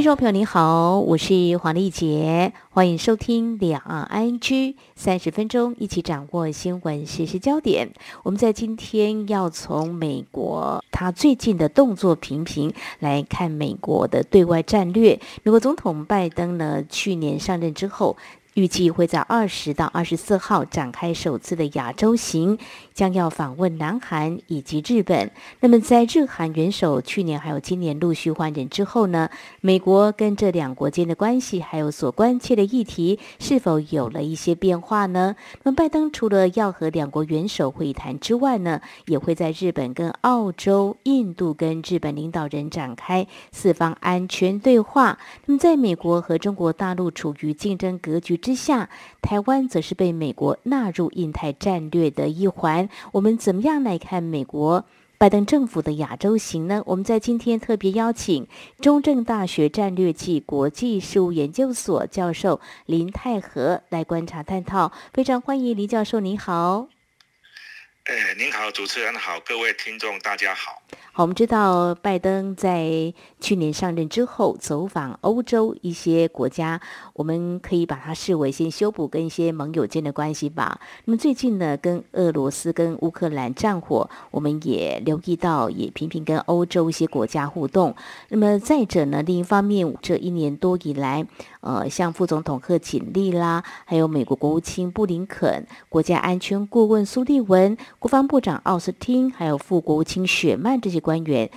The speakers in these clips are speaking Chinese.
听众朋友您好，我是黄丽杰，欢迎收听两岸 ING 三十分钟，一起掌握新闻时事焦点。我们在今天要从美国他最近的动作频频来看美国的对外战略。美国总统拜登呢，去年上任之后。预计会在二十到二十四号展开首次的亚洲行，将要访问南韩以及日本。那么，在日韩元首去年还有今年陆续换人之后呢？美国跟这两国间的关系还有所关切的议题，是否有了一些变化呢？那么，拜登除了要和两国元首会谈之外呢，也会在日本跟澳洲、印度跟日本领导人展开四方安全对话。那么，在美国和中国大陆处于竞争格局。之下，台湾则是被美国纳入印太战略的一环。我们怎么样来看美国拜登政府的亚洲行呢？我们在今天特别邀请中正大学战略暨国际事务研究所教授林泰和来观察探讨。非常欢迎林教授，您好。哎，您好，主持人好，各位听众大家好。好，我们知道拜登在去年上任之后走访欧洲一些国家，我们可以把它视为先修补跟一些盟友间的关系吧。那么最近呢，跟俄罗斯跟乌克兰战火，我们也留意到，也频频跟欧洲一些国家互动。那么再者呢，另一方面，这一年多以来，呃，像副总统贺锦丽啦，还有美国国务卿布林肯、国家安全顾问苏利文、国防部长奥斯汀，还有副国务卿雪曼这些。官员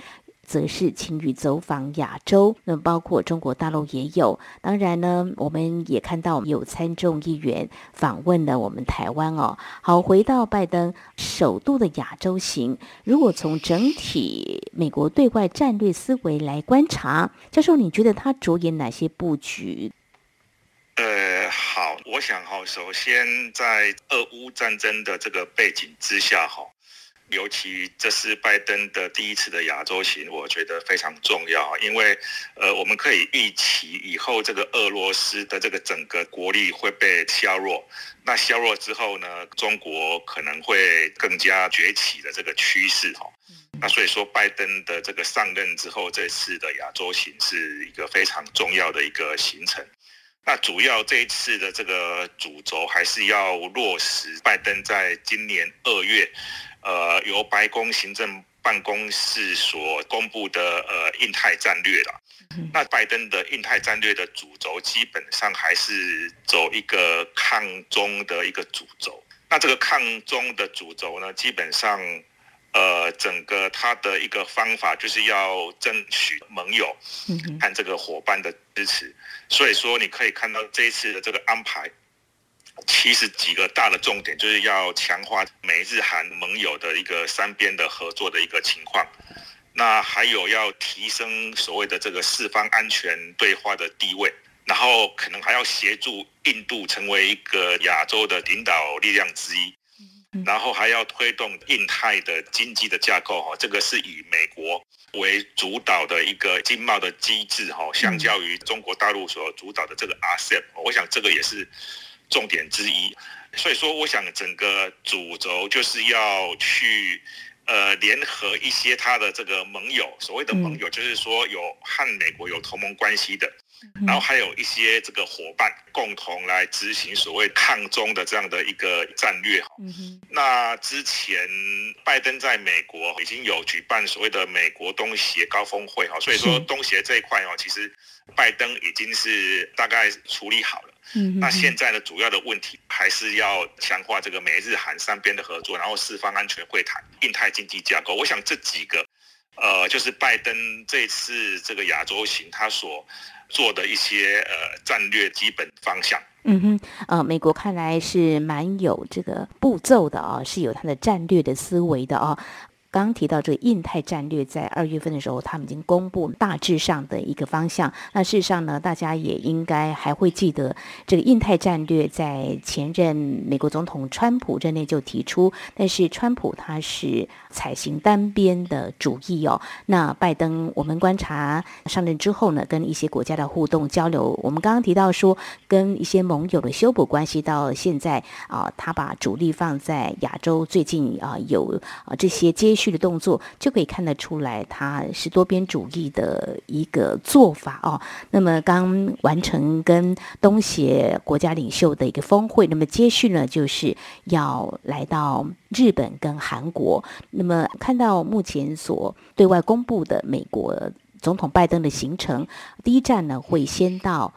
则是勤于走访亚洲，那包括中国大陆也有。当然呢，我们也看到有参众议员访问了我们台湾哦。好，回到拜登首度的亚洲行，如果从整体美国对外战略思维来观察，教授，你觉得他着眼哪些布局？呃，好，我想哈，首先在俄乌战争的这个背景之下哈。尤其这是拜登的第一次的亚洲行，我觉得非常重要，因为呃，我们可以预期以后这个俄罗斯的这个整个国力会被削弱，那削弱之后呢，中国可能会更加崛起的这个趋势哈。那所以说，拜登的这个上任之后，这次的亚洲行是一个非常重要的一个行程。那主要这一次的这个主轴还是要落实拜登在今年二月。呃，由白宫行政办公室所公布的呃印太战略了。那拜登的印太战略的主轴基本上还是走一个抗中的一个主轴。那这个抗中的主轴呢，基本上呃整个他的一个方法就是要争取盟友和这个伙伴的支持。所以说，你可以看到这一次的这个安排。其实几个大的重点就是要强化美日韩盟友的一个三边的合作的一个情况，那还有要提升所谓的这个四方安全对话的地位，然后可能还要协助印度成为一个亚洲的领导力量之一，然后还要推动印太的经济的架构哈，这个是以美国为主导的一个经贸的机制哈，相较于中国大陆所主导的这个 RCEP，我想这个也是。重点之一，所以说，我想整个主轴就是要去呃联合一些他的这个盟友，所谓的盟友就是说有和美国有同盟关系的，然后还有一些这个伙伴共同来执行所谓抗中的这样的一个战略哈。那之前拜登在美国已经有举办所谓的美国东协高峰会哈，所以说东协这一块哦，其实拜登已经是大概处理好了。嗯，那现在的主要的问题还是要强化这个美日韩三边的合作，然后四方安全会谈、印太经济架构。我想这几个，呃，就是拜登这次这个亚洲行他所做的一些呃战略基本方向。嗯哼，呃，美国看来是蛮有这个步骤的啊，是有它的战略的思维的啊。刚刚提到这个印太战略，在二月份的时候，他们已经公布大致上的一个方向。那事实上呢，大家也应该还会记得，这个印太战略在前任美国总统川普任内就提出，但是川普他是采行单边的主义哦。那拜登，我们观察上任之后呢，跟一些国家的互动交流，我们刚刚提到说，跟一些盟友的修补关系，到现在啊，他把主力放在亚洲，最近啊有啊这些接。去的动作就可以看得出来，他是多边主义的一个做法哦。那么刚完成跟东协国家领袖的一个峰会，那么接续呢就是要来到日本跟韩国。那么看到目前所对外公布的美国总统拜登的行程，第一站呢会先到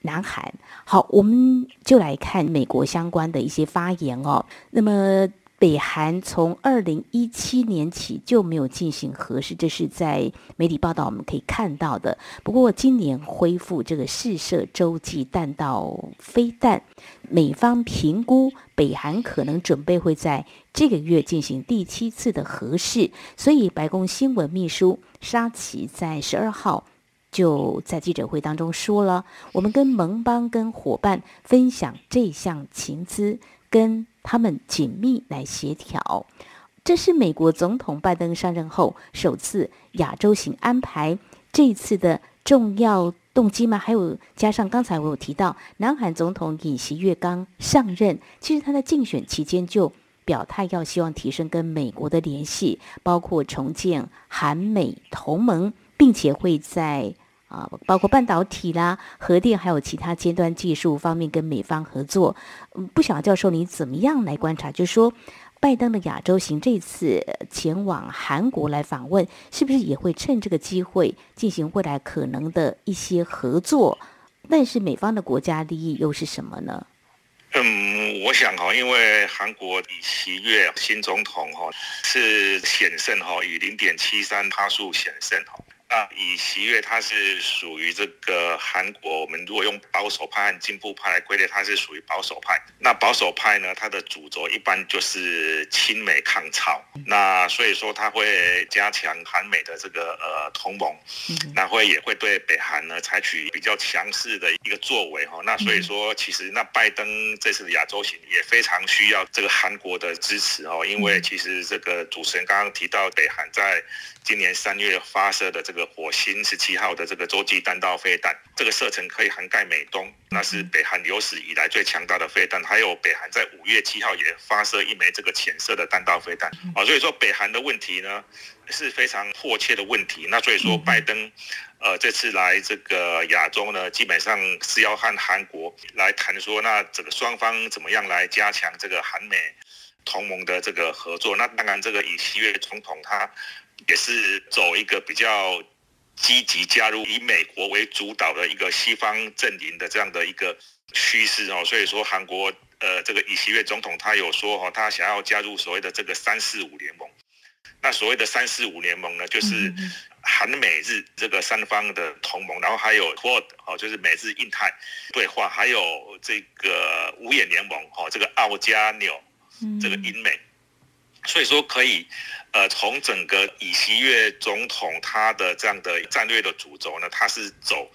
南韩。好，我们就来看美国相关的一些发言哦。那么。北韩从二零一七年起就没有进行核试，这是在媒体报道我们可以看到的。不过今年恢复这个试射洲际弹道飞弹，美方评估北韩可能准备会在这个月进行第七次的核试，所以白宫新闻秘书沙奇在十二号就在记者会当中说了：“我们跟盟邦跟伙伴分享这项情资。”跟他们紧密来协调，这是美国总统拜登上任后首次亚洲行安排。这一次的重要动机吗？还有加上刚才我有提到，南韩总统尹锡悦刚上任，其实他在竞选期间就表态要希望提升跟美国的联系，包括重建韩美同盟，并且会在。啊，包括半导体啦、核电，还有其他尖端技术方面跟美方合作。嗯，不晓得教授你怎么样来观察？就是说，拜登的亚洲行这次前往韩国来访问，是不是也会趁这个机会进行未来可能的一些合作？但是美方的国家利益又是什么呢？嗯，我想哈，因为韩国以七月新总统哈是险胜哈，以零点七三趴数险胜哈。那以习月，它是属于这个韩国。我们如果用保守派和进步派来归类，它是属于保守派。那保守派呢，它的主轴一般就是亲美抗朝。那所以说，它会加强韩美的这个呃同盟，那会也会对北韩呢采取比较强势的一个作为哈。那所以说，其实那拜登这次的亚洲行也非常需要这个韩国的支持哦，因为其实这个主持人刚刚提到北韩在。今年三月发射的这个火星十七号的这个洲际弹道飞弹，这个射程可以涵盖美东，那是北韩有史以来最强大的飞弹。还有北韩在五月七号也发射一枚这个浅色的弹道飞弹。啊，所以说北韩的问题呢是非常迫切的问题。那所以说拜登，呃，这次来这个亚洲呢，基本上是要和韩国来谈说，那这个双方怎么样来加强这个韩美同盟的这个合作。那当然，这个以七月总统他。也是走一个比较积极加入以美国为主导的一个西方阵营的这样的一个趋势哦，所以说韩国呃这个尹锡悦总统他有说哈，他想要加入所谓的这个三四五联盟。那所谓的三四五联盟呢，就是韩美日这个三方的同盟，然后还有 QUAD 哦，就是美日印太对话，还有这个五眼联盟哦，这个澳加纽这个英美。所以说可以，呃，从整个以西越总统他的这样的战略的主轴呢，他是走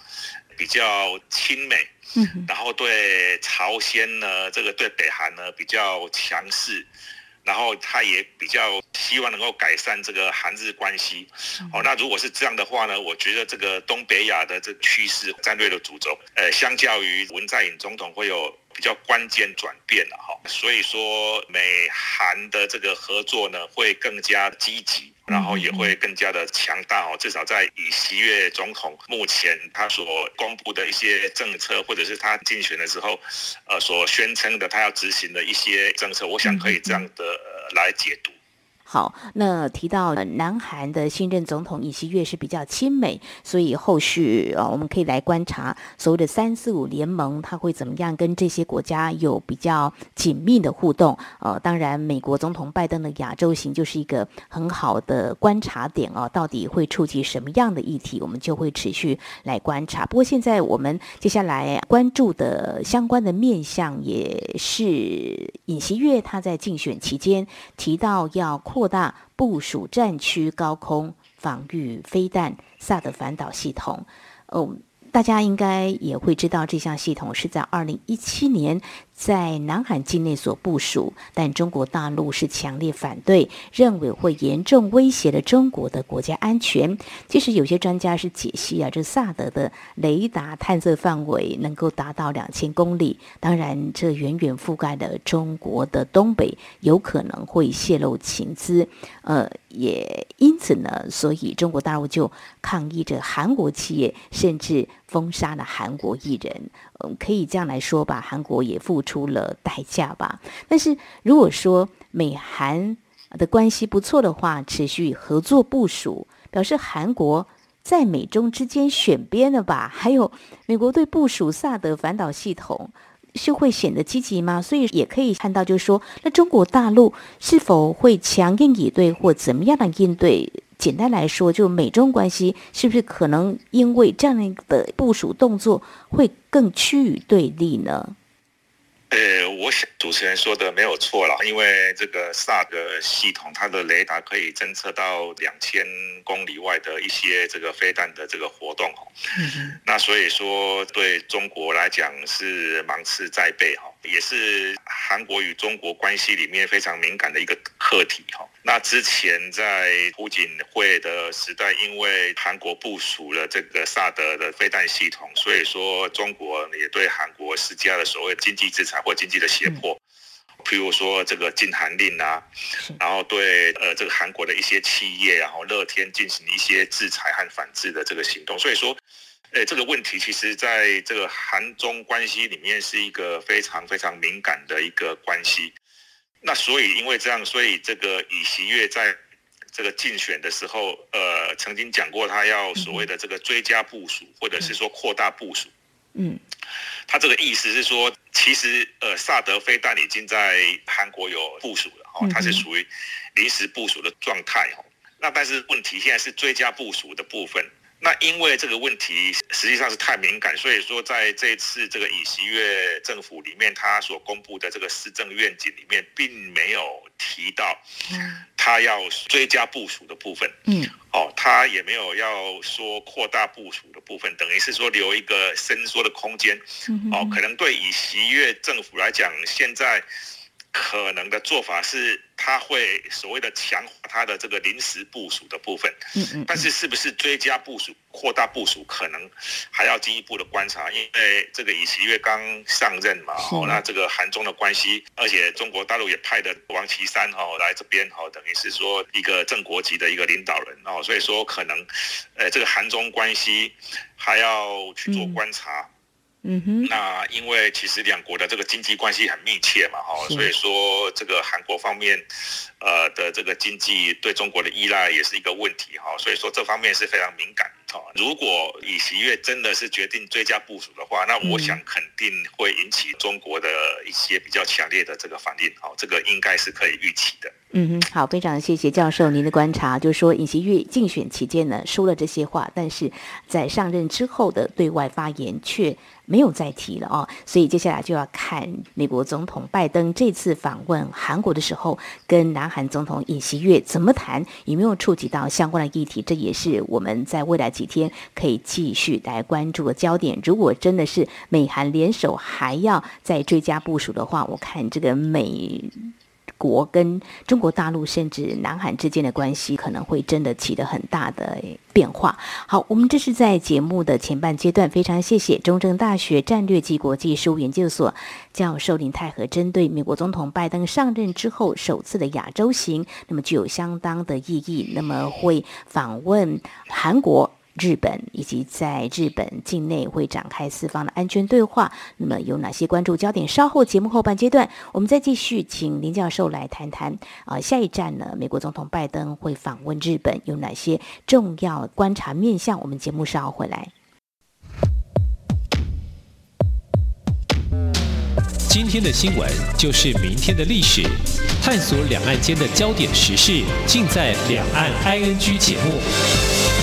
比较亲美，嗯，然后对朝鲜呢，这个对北韩呢比较强势。然后他也比较希望能够改善这个韩日关系，哦，那如果是这样的话呢，我觉得这个东北亚的这个趋势战略的主轴，呃，相较于文在寅总统会有比较关键转变了哈，所以说美韩的这个合作呢会更加积极。然后也会更加的强大哦，至少在以习月总统目前他所公布的一些政策，或者是他竞选的时候，呃，所宣称的他要执行的一些政策，我想可以这样的来解读。好，那提到南韩的新任总统尹锡悦是比较亲美，所以后续啊，我们可以来观察所谓的三四五联盟，他会怎么样跟这些国家有比较紧密的互动？呃，当然，美国总统拜登的亚洲行就是一个很好的观察点哦，到底会触及什么样的议题，我们就会持续来观察。不过，现在我们接下来关注的相关的面向，也是尹锡悦他在竞选期间提到要。扩扩大部署战区高空防御飞弹萨德反导系统。哦，大家应该也会知道，这项系统是在二零一七年。在南海境内所部署，但中国大陆是强烈反对，认为会严重威胁了中国的国家安全。其实有些专家是解析啊，这萨德的雷达探测范围能够达到两千公里，当然这远远覆盖了中国的东北，有可能会泄露情资。呃，也因此呢，所以中国大陆就抗议着韩国企业，甚至封杀了韩国艺人。嗯，可以这样来说吧，韩国也付出出了代价吧。但是如果说美韩的关系不错的话，持续合作部署，表示韩国在美中之间选边了吧？还有美国对部署萨德反导系统是会显得积极吗？所以也可以看到，就是说，那中国大陆是否会强硬以对，或怎么样的应对？简单来说，就美中关系是不是可能因为这样的部署动作会更趋于对立呢？呃，我想主持人说的没有错了，因为这个萨德系统，它的雷达可以侦测到两千公里外的一些这个飞弹的这个活动哦。那所以说，对中国来讲是芒刺在背哈，也是韩国与中国关系里面非常敏感的一个课题哈。那之前在朴槿惠的时代，因为韩国部署了这个萨德的飞弹系统，所以说中国也对韩国施加了所谓经济制裁或经济的胁迫，譬如说这个禁韩令啊，然后对呃这个韩国的一些企业，然后乐天进行一些制裁和反制的这个行动。所以说，呃这个问题其实在这个韩中关系里面是一个非常非常敏感的一个关系。那所以因为这样，所以这个尹锡悦在这个竞选的时候，呃，曾经讲过他要所谓的这个追加部署，或者是说扩大部署。嗯，他这个意思是说，其实呃，萨德飞弹已经在韩国有部署了，哦，它是属于临时部署的状态，哦。那但是问题现在是追加部署的部分。那因为这个问题实际上是太敏感，所以说在这次这个以西月政府里面，他所公布的这个市政愿景里面，并没有提到他要追加部署的部分。嗯，哦，他也没有要说扩大部署的部分，等于是说留一个伸缩的空间。哦，可能对以西月政府来讲，现在。可能的做法是，他会所谓的强化他的这个临时部署的部分，嗯嗯，但是是不是追加部署、扩大部署，可能还要进一步的观察，因为这个尹锡悦刚上任嘛，哦，那这个韩中的关系，而且中国大陆也派的王岐山哦来这边，哦，等于是说一个正国级的一个领导人哦，所以说可能，呃，这个韩中关系还要去做观察。嗯哼，那因为其实两国的这个经济关系很密切嘛，哈，所以说这个韩国方面，呃的这个经济对中国的依赖也是一个问题，哈，所以说这方面是非常敏感。如果以喜悦真的是决定追加部署的话，那我想肯定会引起中国的一些比较强烈的这个反应。好，这个应该是可以预期的。嗯哼，好，非常谢谢教授您的观察，就是说尹锡悦竞选期间呢说了这些话，但是在上任之后的对外发言却没有再提了哦。所以接下来就要看美国总统拜登这次访问韩国的时候，跟南韩总统尹锡悦怎么谈，有没有触及到相关的议题，这也是我们在未来几。几天可以继续来关注的焦点。如果真的是美韩联手还要再追加部署的话，我看这个美国跟中国大陆甚至南韩之间的关系可能会真的起得很大的变化。好，我们这是在节目的前半阶段，非常谢谢中正大学战略及国际事务研究所教授林泰和，针对美国总统拜登上任之后首次的亚洲行，那么具有相当的意义。那么会访问韩国。日本以及在日本境内会展开四方的安全对话，那么有哪些关注焦点？稍后节目后半阶段，我们再继续请林教授来谈谈。啊，下一站呢？美国总统拜登会访问日本，有哪些重要观察面向？我们节目稍后回来。今天的新闻就是明天的历史，探索两岸间的焦点时事，尽在《两岸 ING》节目。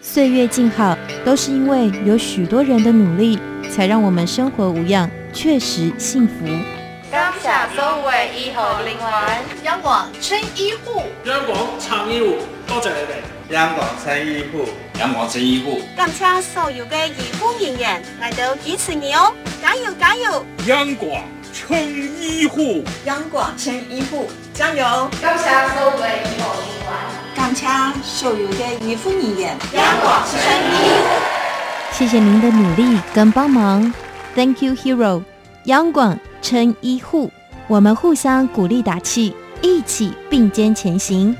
岁月静好，都是因为有许多人的努力，才让我们生活无恙，确实幸福。感谢所有的医护人员，央广称医护，央广称医护，多谢你哋。央广称医护，央广称医护，感谢所有嘅医护人员来到支持你哦，加油加油！阳光撑医护，阳光撑医护，加油！感谢所有的医护人员，感谢所有的医护人员，央广称医护。谢谢您的努力跟帮忙，Thank you, hero！央广称医护，我们互相鼓励打气，一起并肩前行。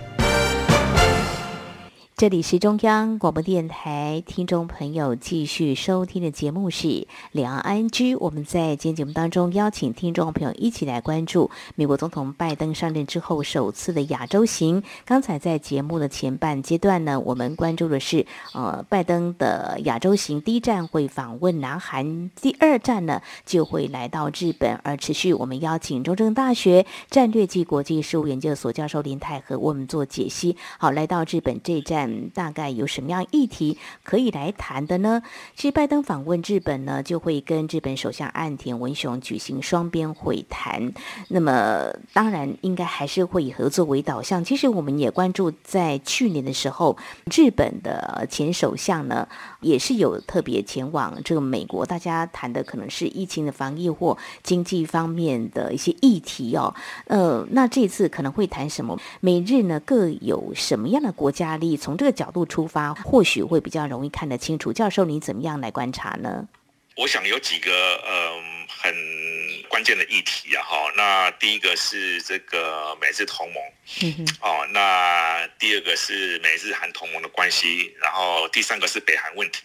这里是中央广播电台，听众朋友继续收听的节目是两岸 ING。我们在今天节目当中邀请听众朋友一起来关注美国总统拜登上任之后首次的亚洲行。刚才在节目的前半阶段呢，我们关注的是呃拜登的亚洲行，第一站会访问南韩，第二站呢就会来到日本。而持续我们邀请中正大学战略暨国际事务研究所教授林泰和我们做解析。好，来到日本这站。大概有什么样议题可以来谈的呢？其实拜登访问日本呢，就会跟日本首相岸田文雄举行双边会谈。那么当然应该还是会以合作为导向。其实我们也关注，在去年的时候，日本的前首相呢，也是有特别前往这个美国，大家谈的可能是疫情的防疫或经济方面的一些议题哦。呃，那这次可能会谈什么？美日呢各有什么样的国家利益？从这个角度出发，或许会比较容易看得清楚。教授，你怎么样来观察呢？我想有几个嗯很关键的议题啊，哈。那第一个是这个美日同盟，哦，那第二个是美日韩同盟的关系，然后第三个是北韩问题，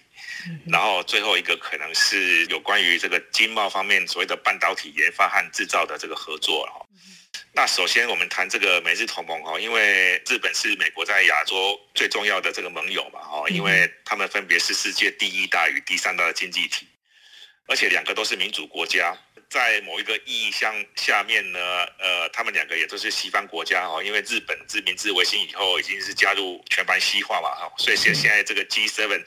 然后最后一个可能是有关于这个经贸方面所谓的半导体研发和制造的这个合作哈。那首先我们谈这个美日同盟哈，因为日本是美国在亚洲最重要的这个盟友嘛哈，因为他们分别是世界第一大与第三大的经济体，而且两个都是民主国家。在某一个意义上下面呢，呃，他们两个也都是西方国家哈，因为日本自明治维新以后已经是加入全盘西化嘛哈，所以现现在这个 G7，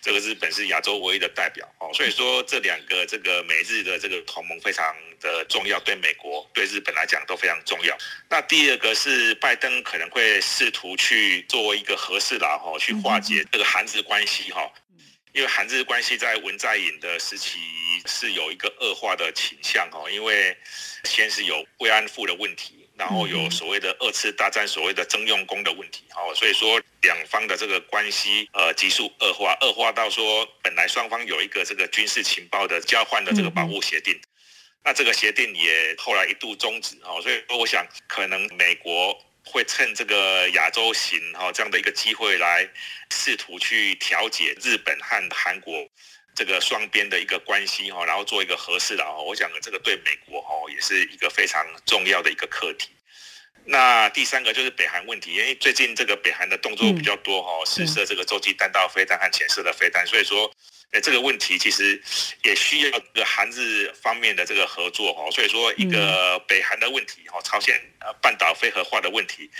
这个日本是亚洲唯一的代表哦，所以说这两个这个美日的这个同盟非常的重要，对美国对日本来讲都非常重要。那第二个是拜登可能会试图去做一个和事佬哈，去化解这个韩日关系哈。因为韩日关系在文在寅的时期是有一个恶化的倾向哈，因为先是有慰安妇的问题，然后有所谓的二次大战所谓的征用工的问题哈，所以说两方的这个关系呃急速恶化，恶化到说本来双方有一个这个军事情报的交换的这个保护协定，那这个协定也后来一度终止哈，所以说我想可能美国。会趁这个亚洲行哈这样的一个机会来试图去调解日本和韩国这个双边的一个关系哈，然后做一个合适的哈，我想这个对美国哦也是一个非常重要的一个课题。那第三个就是北韩问题，因为最近这个北韩的动作比较多哈，试射这个洲际弹道飞弹和潜射的飞弹，所以说，诶这个问题其实也需要这个韩日方面的这个合作哈，所以说一个北韩的问题哈，朝鲜呃半岛非核化的问题，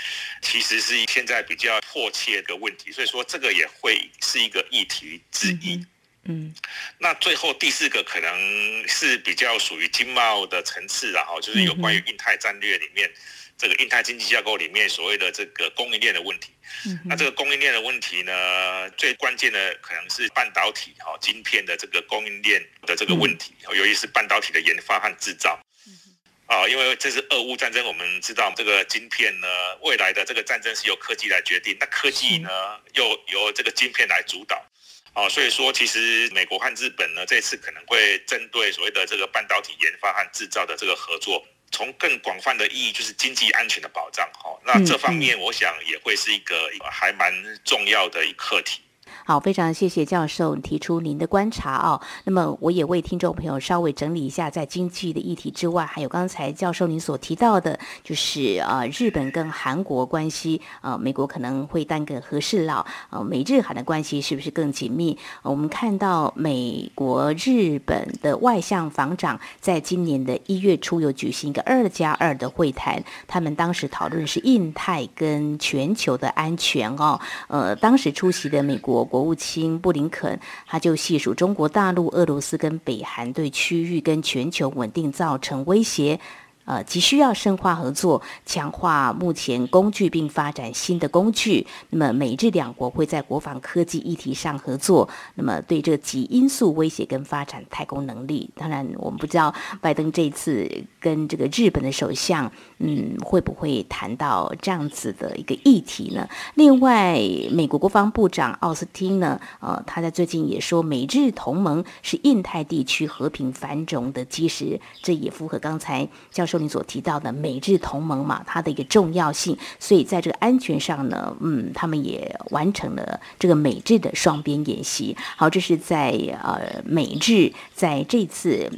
其实是现在比较迫切的问题，所以说这个也会是一个议题之一。嗯，那最后第四个可能是比较属于经贸的层次然后就是有关于印太战略里面。这个印太经济架构里面所谓的这个供应链的问题，那这个供应链的问题呢，最关键的可能是半导体哈晶片的这个供应链的这个问题，尤其是半导体的研发和制造。啊，因为这是俄乌战争，我们知道这个晶片呢，未来的这个战争是由科技来决定，那科技呢又由这个晶片来主导。啊，所以说其实美国和日本呢，这次可能会针对所谓的这个半导体研发和制造的这个合作。从更广泛的意义，就是经济安全的保障，哈，那这方面我想也会是一个还蛮重要的一课题。好，非常谢谢教授提出您的观察哦。那么我也为听众朋友稍微整理一下，在经济的议题之外，还有刚才教授您所提到的，就是呃日本跟韩国关系，呃美国可能会当个和事佬，呃美日韩的关系是不是更紧密？我们看到美国、日本的外相防长在今年的一月初有举行一个二加二的会谈，他们当时讨论是印太跟全球的安全哦。呃，当时出席的美国国务卿布林肯，他就细数中国大陆、俄罗斯跟北韩对区域跟全球稳定造成威胁。呃，急需要深化合作，强化目前工具，并发展新的工具。那么，美日两国会在国防科技议题上合作。那么，对这几因素威胁跟发展太空能力，当然我们不知道拜登这次跟这个日本的首相，嗯，会不会谈到这样子的一个议题呢？另外，美国国防部长奥斯汀呢，呃，他在最近也说，美日同盟是印太地区和平繁荣的基石，这也符合刚才教授。你所提到的美日同盟嘛，它的一个重要性，所以在这个安全上呢，嗯，他们也完成了这个美日的双边演习。好，这是在呃美日在这次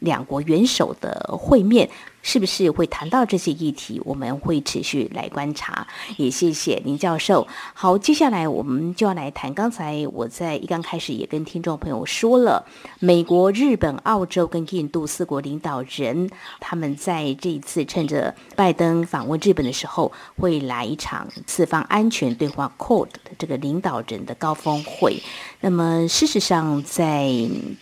两国元首的会面。是不是会谈到这些议题？我们会持续来观察。也谢谢林教授。好，接下来我们就要来谈。刚才我在一刚开始也跟听众朋友说了，美国、日本、澳洲跟印度四国领导人，他们在这一次趁着拜登访问日本的时候，会来一场四方安全对话 （Quad） 的这个领导人的高峰会。那么事实上，在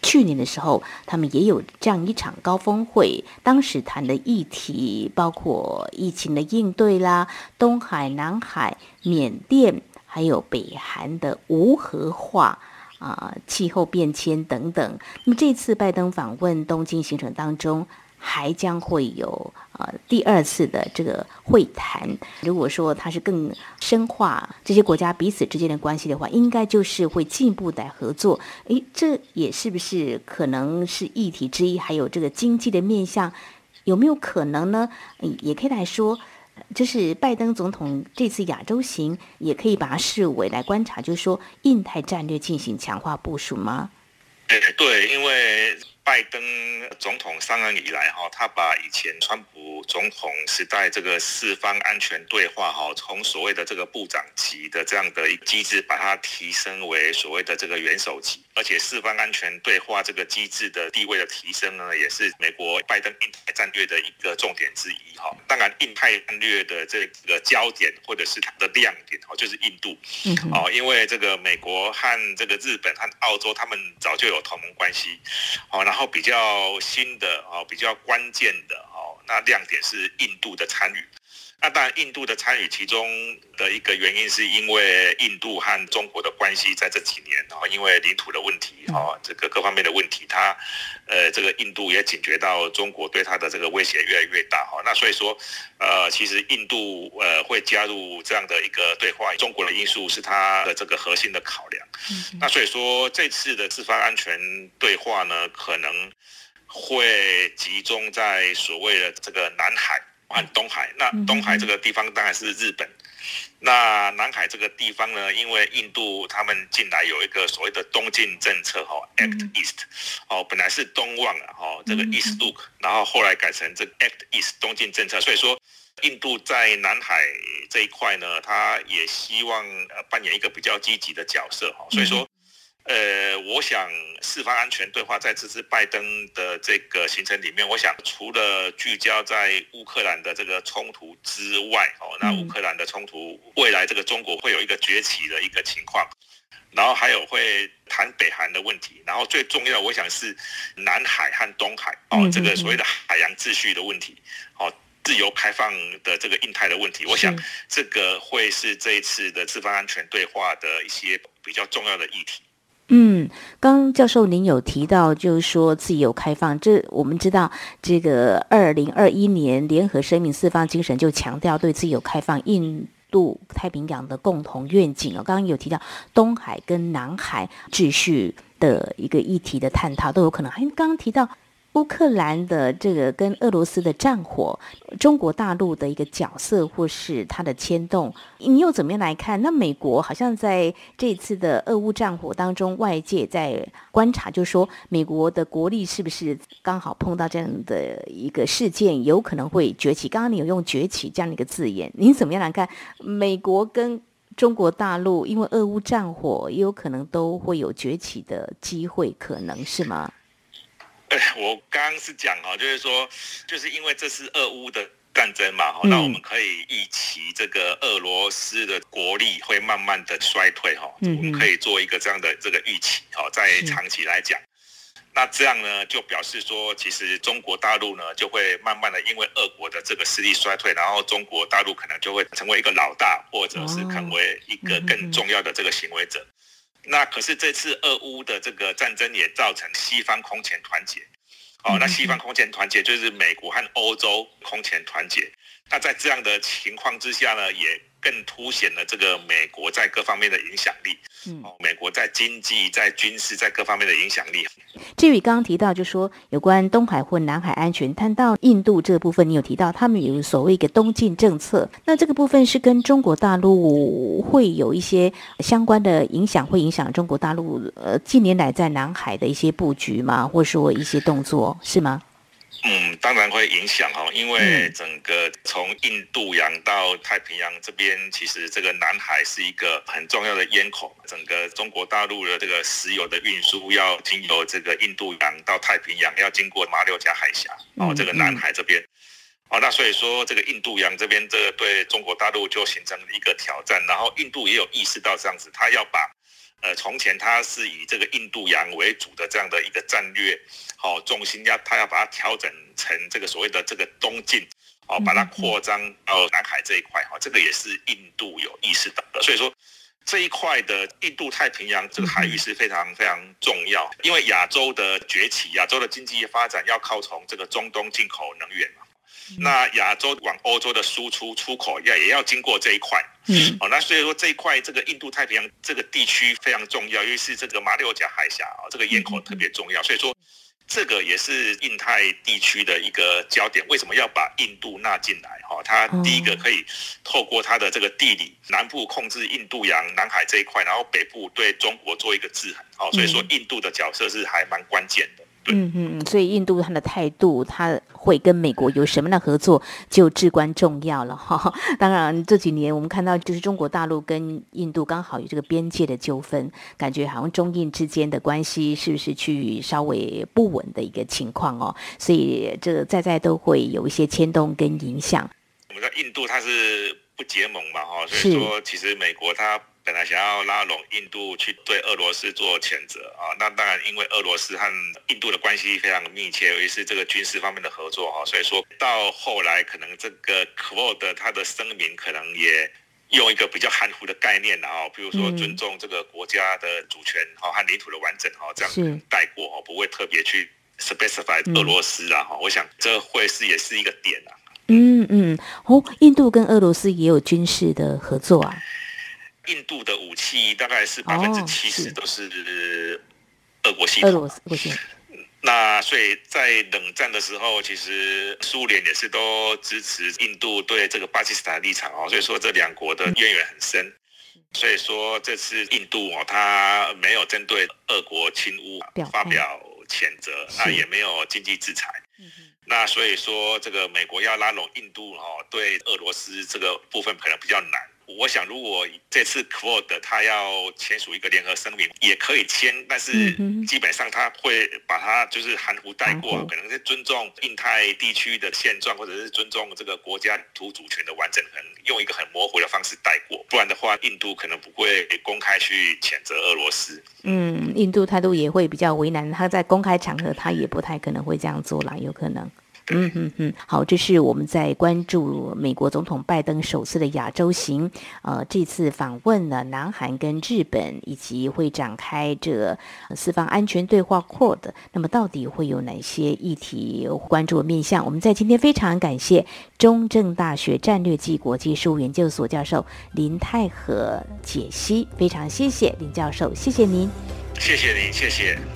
去年的时候，他们也有这样一场高峰会，当时谈的议。题包括疫情的应对啦，东海、南海、缅甸，还有北韩的无核化啊，气候变迁等等。那么这次拜登访问东京行程当中。还将会有呃第二次的这个会谈。如果说它是更深化这些国家彼此之间的关系的话，应该就是会进一步的合作。诶，这也是不是可能是议题之一？还有这个经济的面向，有没有可能呢？也可以来说，就是拜登总统这次亚洲行，也可以把它视为来观察，就是说印太战略进行强化部署吗？对，因为。拜登总统上任以来，哈，他把以前川普总统时代这个四方安全对话，哈，从所谓的这个部长级的这样的一个机制，把它提升为所谓的这个元首级。而且四方安全对话这个机制的地位的提升呢，也是美国拜登印太战略的一个重点之一，哈。当然，印太战略的这个焦点或者是它的亮点，哦，就是印度，哦，因为这个美国和这个日本和澳洲，他们早就有同盟关系，哦，然然后比较新的哦，比较关键的哦，那亮点是印度的参与。那当然，印度的参与其中的一个原因，是因为印度和中国的关系在这几年哦，因为领土的问题哦，这个各方面的问题，它呃，这个印度也警觉到中国对它的这个威胁越来越大哈。那所以说，呃，其实印度呃会加入这样的一个对话，中国的因素是它的这个核心的考量。那所以说，这次的四方安全对话呢，可能会集中在所谓的这个南海。和东海，那东海这个地方当然是日本，那南海这个地方呢，因为印度他们近来有一个所谓的东进政策哈，Act East，哦，本来是东望啊，哈，这个 East Look，然后后来改成这 Act East 东进政策，所以说印度在南海这一块呢，他也希望呃扮演一个比较积极的角色哈，所以说。呃，我想四方安全对话在这次拜登的这个行程里面，我想除了聚焦在乌克兰的这个冲突之外，哦，那乌克兰的冲突未来这个中国会有一个崛起的一个情况，然后还有会谈北韩的问题，然后最重要，我想是南海和东海哦，这个所谓的海洋秩序的问题，哦，自由开放的这个印太的问题，我想这个会是这一次的四方安全对话的一些比较重要的议题。嗯，刚教授您有提到，就是说自由开放，这我们知道，这个二零二一年联合声明四方精神就强调对自由开放、印度太平洋的共同愿景哦。刚刚有提到东海跟南海秩序的一个议题的探讨都有可能，还刚刚提到乌克兰的这个跟俄罗斯的战火，中国大陆的一个角色或是它的牵动，你又怎么样来看？那美国好像在这次的俄乌战火当中，外界在观察，就是说美国的国力是不是刚好碰到这样的一个事件，有可能会崛起？刚刚你有用“崛起”这样的一个字眼，您怎么样来看美国跟中国大陆？因为俄乌战火，也有可能都会有崛起的机会，可能是吗？我刚刚是讲哈，就是说，就是因为这是俄乌的战争嘛，哈，那我们可以预期这个俄罗斯的国力会慢慢的衰退，哈，我们可以做一个这样的这个预期，哈，在长期来讲，那这样呢，就表示说，其实中国大陆呢，就会慢慢的因为俄国的这个势力衰退，然后中国大陆可能就会成为一个老大，或者是成为一个更重要的这个行为者。那可是这次俄乌的这个战争也造成西方空前团结，哦，那西方空前团结就是美国和欧洲空前团结。那在这样的情况之下呢，也更凸显了这个美国在各方面的影响力。嗯，美国在经济、在军事、在各方面的影响力。至于刚刚提到，就说有关东海或南海安全，谈到印度这个部分，你有提到他们有所谓一个东进政策，那这个部分是跟中国大陆会有一些相关的影响，会影响中国大陆呃近年来在南海的一些布局吗？或者说一些动作是吗？嗯，当然会影响哈，因为整个从印度洋到太平洋这边，其实这个南海是一个很重要的咽口。整个中国大陆的这个石油的运输要经由这个印度洋到太平洋，要经过马六甲海峡哦，这个南海这边。哦，那所以说这个印度洋这边，这个对中国大陆就形成一个挑战。然后印度也有意识到这样子，他要把。呃，从前它是以这个印度洋为主的这样的一个战略，好重心要它要把它调整成这个所谓的这个东进，哦把它扩张到南海这一块，哈，这个也是印度有意识到的。所以说这一块的印度太平洋这个海域是非常非常重要，因为亚洲的崛起，亚洲的经济发展要靠从这个中东进口能源嘛。那亚洲往欧洲的输出出口要也要经过这一块，嗯，哦，那所以说这一块这个印度太平洋这个地区非常重要，因为是这个马六甲海峡啊，这个咽口特别重要，所以说这个也是印太地区的一个焦点。为什么要把印度纳进来？哈，它第一个可以透过它的这个地理，南部控制印度洋、南海这一块，然后北部对中国做一个制衡，哦，所以说印度的角色是还蛮关键的。嗯嗯嗯，所以印度他的态度，他会跟美国有什么样的合作，就至关重要了哈。当然这几年我们看到，就是中国大陆跟印度刚好有这个边界的纠纷，感觉好像中印之间的关系是不是去稍微不稳的一个情况哦。所以这在在都会有一些牵动跟影响。我们在印度它是不结盟嘛哈，所以说其实美国它。本来想要拉拢印度去对俄罗斯做谴责啊，那当然因为俄罗斯和印度的关系非常密切，尤其是这个军事方面的合作哈，所以说到后来可能这个 Quad 他的声明可能也用一个比较含糊的概念啊，比如说尊重这个国家的主权哈和领土的完整哈，这样带过哈，不会特别去 specify 俄罗斯啊哈，我想这会是也是一个点啊。嗯嗯，哦，印度跟俄罗斯也有军事的合作啊。印度的武器大概是百分之七十都是俄国系统。俄罗斯那所以在冷战的时候，其实苏联也是都支持印度对这个巴基斯坦立场哦。所以说这两国的渊源很深。所以说这次印度哦，他没有针对俄国侵乌发表谴责，那也没有经济制裁。那所以说这个美国要拉拢印度哦，对俄罗斯这个部分可能比较难。我想，如果这次 Quad 他要签署一个联合声明，也可以签，但是基本上他会把它就是含糊带过，可能是尊重印太地区的现状，或者是尊重这个国家土主权的完整，可能用一个很模糊的方式带过。不然的话，印度可能不会公开去谴责俄罗斯。嗯，印度态度也会比较为难，他在公开场合他也不太可能会这样做啦，有可能。嗯嗯嗯，好，这是我们在关注美国总统拜登首次的亚洲行，呃，这次访问了南韩跟日本，以及会展开这四方安全对话 Quad，那么到底会有哪些议题关注面向？我们在今天非常感谢中正大学战略暨国际事务研究所教授林泰和解析，非常谢谢林教授，谢谢您，谢谢您，谢谢。